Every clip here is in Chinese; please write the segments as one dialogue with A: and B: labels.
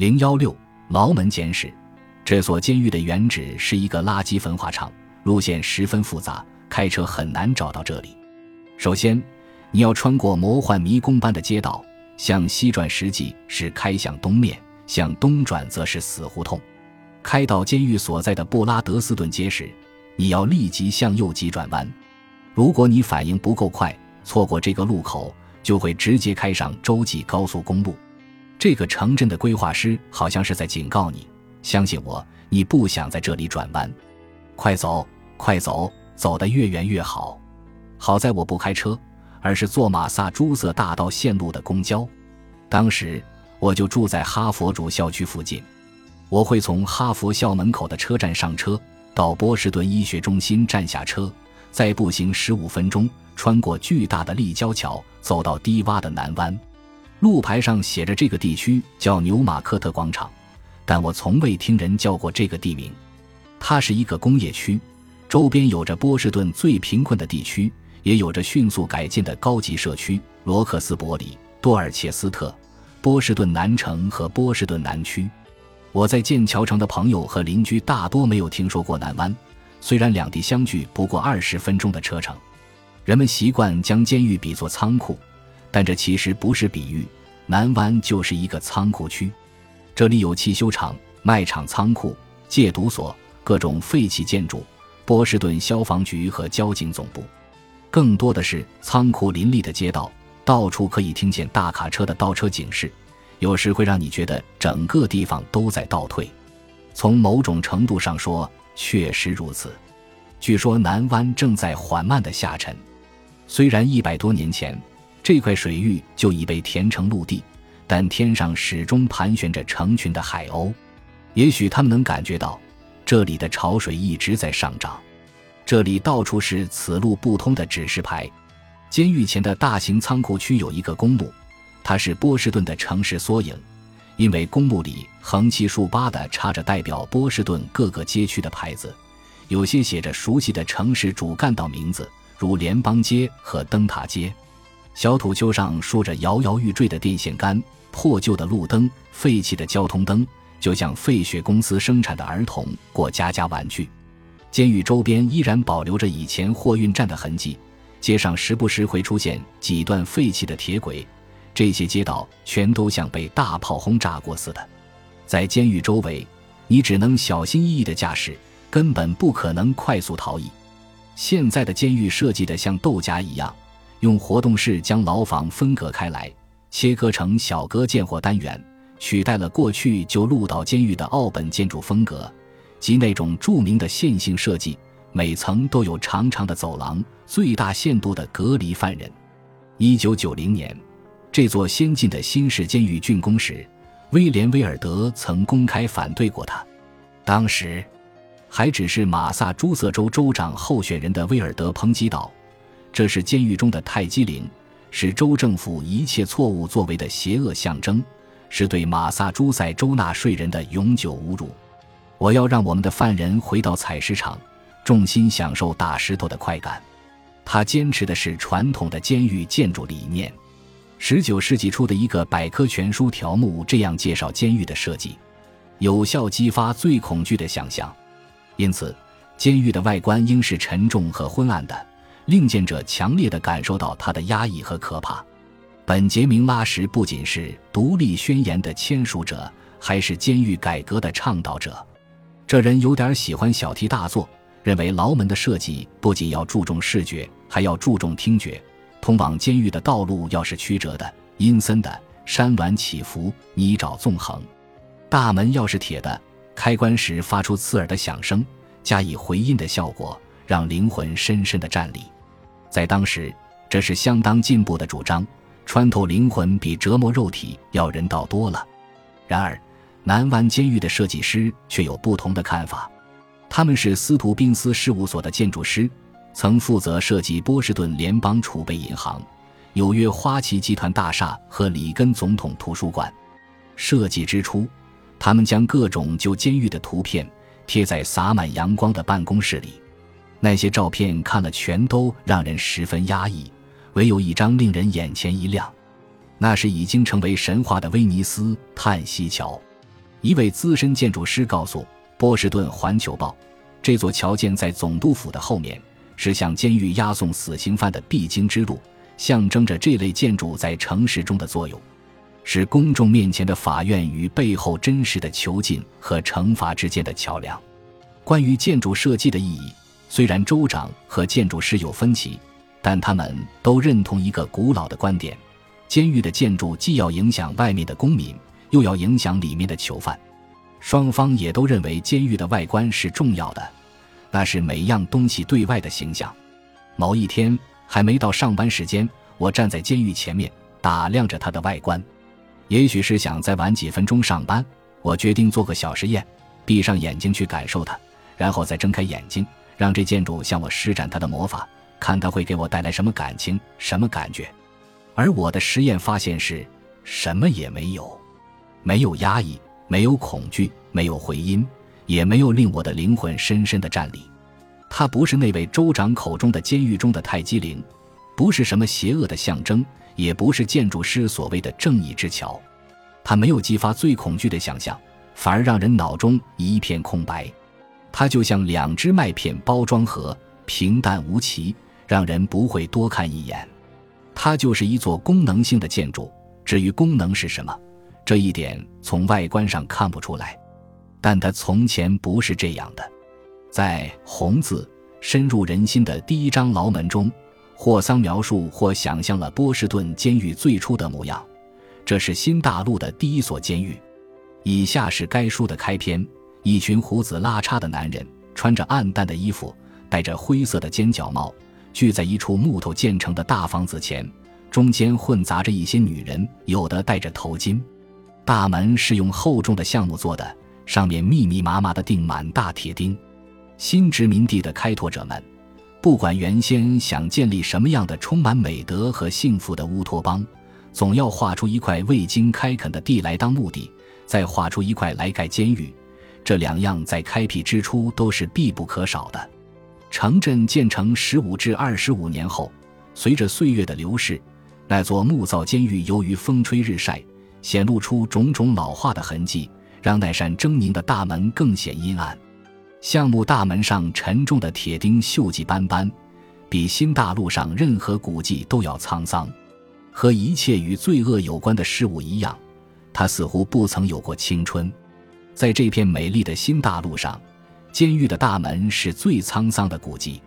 A: 零幺六牢门监视，这所监狱的原址是一个垃圾焚化厂，路线十分复杂，开车很难找到这里。首先，你要穿过魔幻迷宫般的街道，向西转实际是开向东面，向东转则是死胡同。开到监狱所在的布拉德斯顿街时，你要立即向右急转弯。如果你反应不够快，错过这个路口，就会直接开上洲际高速公路。这个城镇的规划师好像是在警告你：相信我，你不想在这里转弯。快走，快走，走得越远越好。好在我不开车，而是坐马萨诸塞大道线路的公交。当时我就住在哈佛主校区附近。我会从哈佛校门口的车站上车，到波士顿医学中心站下车，再步行十五分钟，穿过巨大的立交桥，走到低洼的南湾。路牌上写着这个地区叫纽马克特广场，但我从未听人叫过这个地名。它是一个工业区，周边有着波士顿最贫困的地区，也有着迅速改建的高级社区——罗克斯伯里、多尔切斯特、波士顿南城和波士顿南区。我在剑桥城的朋友和邻居大多没有听说过南湾，虽然两地相距不过二十分钟的车程。人们习惯将监狱比作仓库。但这其实不是比喻，南湾就是一个仓库区，这里有汽修厂、卖场、仓库、戒毒所、各种废弃建筑、波士顿消防局和交警总部。更多的是仓库林立的街道，到处可以听见大卡车的倒车警示，有时会让你觉得整个地方都在倒退。从某种程度上说，确实如此。据说南湾正在缓慢的下沉，虽然一百多年前。这块水域就已被填成陆地，但天上始终盘旋着成群的海鸥。也许他们能感觉到，这里的潮水一直在上涨。这里到处是此路不通的指示牌。监狱前的大型仓库区有一个公墓，它是波士顿的城市缩影，因为公墓里横七竖八地插着代表波士顿各个街区的牌子，有些写着熟悉的城市主干道名字，如联邦街和灯塔街。小土丘上竖着摇摇欲坠的电线杆、破旧的路灯、废弃的交通灯，就像废血公司生产的儿童过家家玩具。监狱周边依然保留着以前货运站的痕迹，街上时不时会出现几段废弃的铁轨，这些街道全都像被大炮轰炸过似的。在监狱周围，你只能小心翼翼地驾驶，根本不可能快速逃逸。现在的监狱设计得像豆荚一样。用活动室将牢房分隔开来，切割成小隔间或单元，取代了过去旧鹿岛监狱的奥本建筑风格，及那种著名的线性设计，每层都有长长的走廊，最大限度地隔离犯人。一九九零年，这座先进的新式监狱竣工时，威廉·威尔德曾公开反对过它。当时，还只是马萨诸塞州州长候选人的威尔德抨击道。这是监狱中的泰姬陵，是州政府一切错误作为的邪恶象征，是对马萨诸塞州纳税人的永久侮辱。我要让我们的犯人回到采石场，重心享受打石头的快感。他坚持的是传统的监狱建筑理念。十九世纪初的一个百科全书条目这样介绍监狱的设计：有效激发最恐惧的想象。因此，监狱的外观应是沉重和昏暗的。令见者强烈地感受到他的压抑和可怕。本杰明·拉什不仅是独立宣言的签署者，还是监狱改革的倡导者。这人有点喜欢小题大做，认为牢门的设计不仅要注重视觉，还要注重听觉。通往监狱的道路要是曲折的、阴森的、山峦起伏、泥沼纵横；大门要是铁的，开关时发出刺耳的响声，加以回音的效果。让灵魂深深的站立，在当时，这是相当进步的主张。穿透灵魂比折磨肉体要人道多了。然而，南湾监狱的设计师却有不同的看法。他们是斯图宾斯事务所的建筑师，曾负责设计波士顿联邦储备银行、纽约花旗集团大厦和里根总统图书馆。设计之初，他们将各种旧监狱的图片贴在洒满阳光的办公室里。那些照片看了全都让人十分压抑，唯有一张令人眼前一亮，那是已经成为神话的威尼斯叹息桥。一位资深建筑师告诉波士顿环球报，这座桥建在总督府的后面，是向监狱押送死刑犯的必经之路，象征着这类建筑在城市中的作用，是公众面前的法院与背后真实的囚禁和惩罚之间的桥梁。关于建筑设计的意义，虽然州长和建筑师有分歧，但他们都认同一个古老的观点：监狱的建筑既要影响外面的公民。又要影响里面的囚犯，双方也都认为监狱的外观是重要的，那是每样东西对外的形象。某一天还没到上班时间，我站在监狱前面打量着它的外观。也许是想再晚几分钟上班，我决定做个小实验，闭上眼睛去感受它，然后再睁开眼睛，让这建筑向我施展它的魔法，看它会给我带来什么感情、什么感觉。而我的实验发现是什么也没有。没有压抑，没有恐惧，没有回音，也没有令我的灵魂深深的站立。他不是那位州长口中的监狱中的泰姬陵，不是什么邪恶的象征，也不是建筑师所谓的正义之桥。他没有激发最恐惧的想象，反而让人脑中一片空白。它就像两只麦片包装盒，平淡无奇，让人不会多看一眼。它就是一座功能性的建筑。至于功能是什么？这一点从外观上看不出来，但它从前不是这样的。在红字深入人心的第一章牢门中，霍桑描述或想象了波士顿监狱最初的模样。这是新大陆的第一所监狱。以下是该书的开篇：一群胡子拉碴的男人，穿着暗淡的衣服，戴着灰色的尖角帽，聚在一处木头建成的大房子前，中间混杂着一些女人，有的戴着头巾。大门是用厚重的橡木做的，上面密密麻麻地钉满大铁钉。新殖民地的开拓者们，不管原先想建立什么样的充满美德和幸福的乌托邦，总要划出一块未经开垦的地来当墓地，再划出一块来盖监狱。这两样在开辟之初都是必不可少的。城镇建成十五至二十五年后，随着岁月的流逝，那座木造监狱由于风吹日晒。显露出种种老化的痕迹，让那扇狰狞的大门更显阴暗。橡木大门上沉重的铁钉锈迹斑斑，比新大陆上任何古迹都要沧桑。和一切与罪恶有关的事物一样，它似乎不曾有过青春。在这片美丽的新大陆上，监狱的大门是最沧桑的古迹。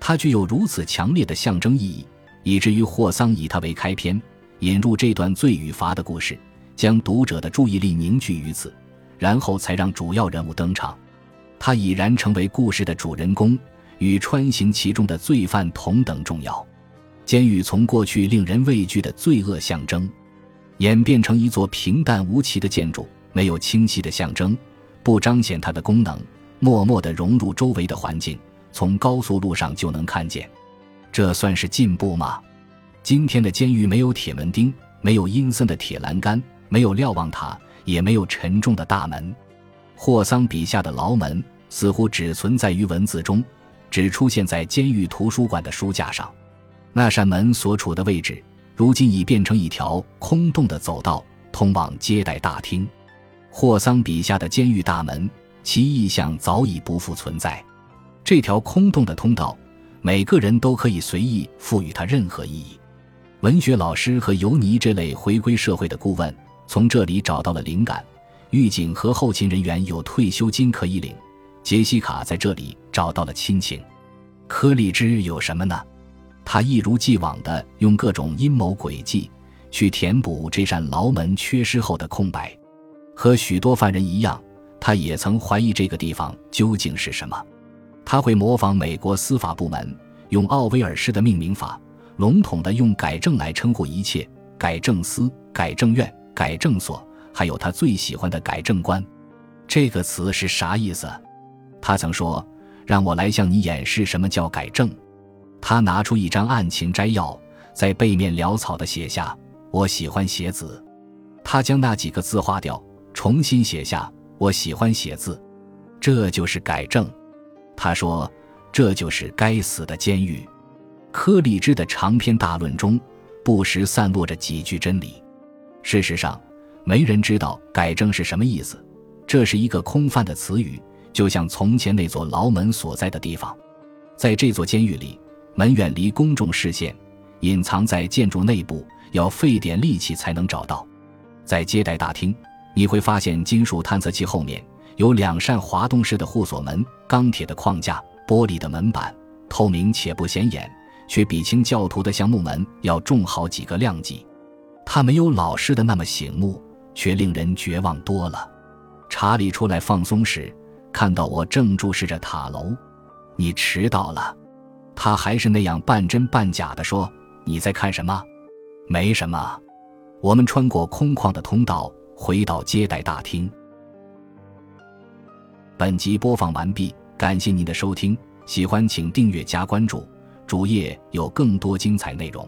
A: 它具有如此强烈的象征意义，以至于霍桑以它为开篇，引入这段罪与罚的故事。将读者的注意力凝聚于此，然后才让主要人物登场。他已然成为故事的主人公，与穿行其中的罪犯同等重要。监狱从过去令人畏惧的罪恶象征，演变成一座平淡无奇的建筑，没有清晰的象征，不彰显它的功能，默默地融入周围的环境，从高速路上就能看见。这算是进步吗？今天的监狱没有铁门钉，没有阴森的铁栏杆。没有瞭望塔，也没有沉重的大门。霍桑笔下的牢门似乎只存在于文字中，只出现在监狱图书馆的书架上。那扇门所处的位置，如今已变成一条空洞的走道，通往接待大厅。霍桑笔下的监狱大门，其意象早已不复存在。这条空洞的通道，每个人都可以随意赋予它任何意义。文学老师和尤尼这类回归社会的顾问。从这里找到了灵感，狱警和后勤人员有退休金可以领。杰西卡在这里找到了亲情。柯立芝有什么呢？他一如既往地用各种阴谋诡计去填补这扇牢门缺失后的空白。和许多犯人一样，他也曾怀疑这个地方究竟是什么。他会模仿美国司法部门，用奥威尔式的命名法，笼统地用改正来称呼一切：改正司、改正院。改正所，还有他最喜欢的改正官，这个词是啥意思？他曾说：“让我来向你演示什么叫改正。”他拿出一张案情摘要，在背面潦草地写下：“我喜欢写字。”他将那几个字划掉，重新写下：“我喜欢写字。”这就是改正。他说：“这就是该死的监狱。”柯立芝的长篇大论中，不时散落着几句真理。事实上，没人知道“改正”是什么意思。这是一个空泛的词语，就像从前那座牢门所在的地方。在这座监狱里，门远离公众视线，隐藏在建筑内部，要费点力气才能找到。在接待大厅，你会发现金属探测器后面有两扇滑动式的护锁门，钢铁的框架，玻璃的门板，透明且不显眼，却比清教徒的橡木门要重好几个量级。它没有老式的那么醒目，却令人绝望多了。查理出来放松时，看到我正注视着塔楼。你迟到了。他还是那样半真半假的说：“你在看什么？没什么。”我们穿过空旷的通道，回到接待大厅。本集播放完毕，感谢您的收听，喜欢请订阅加关注，主页有更多精彩内容。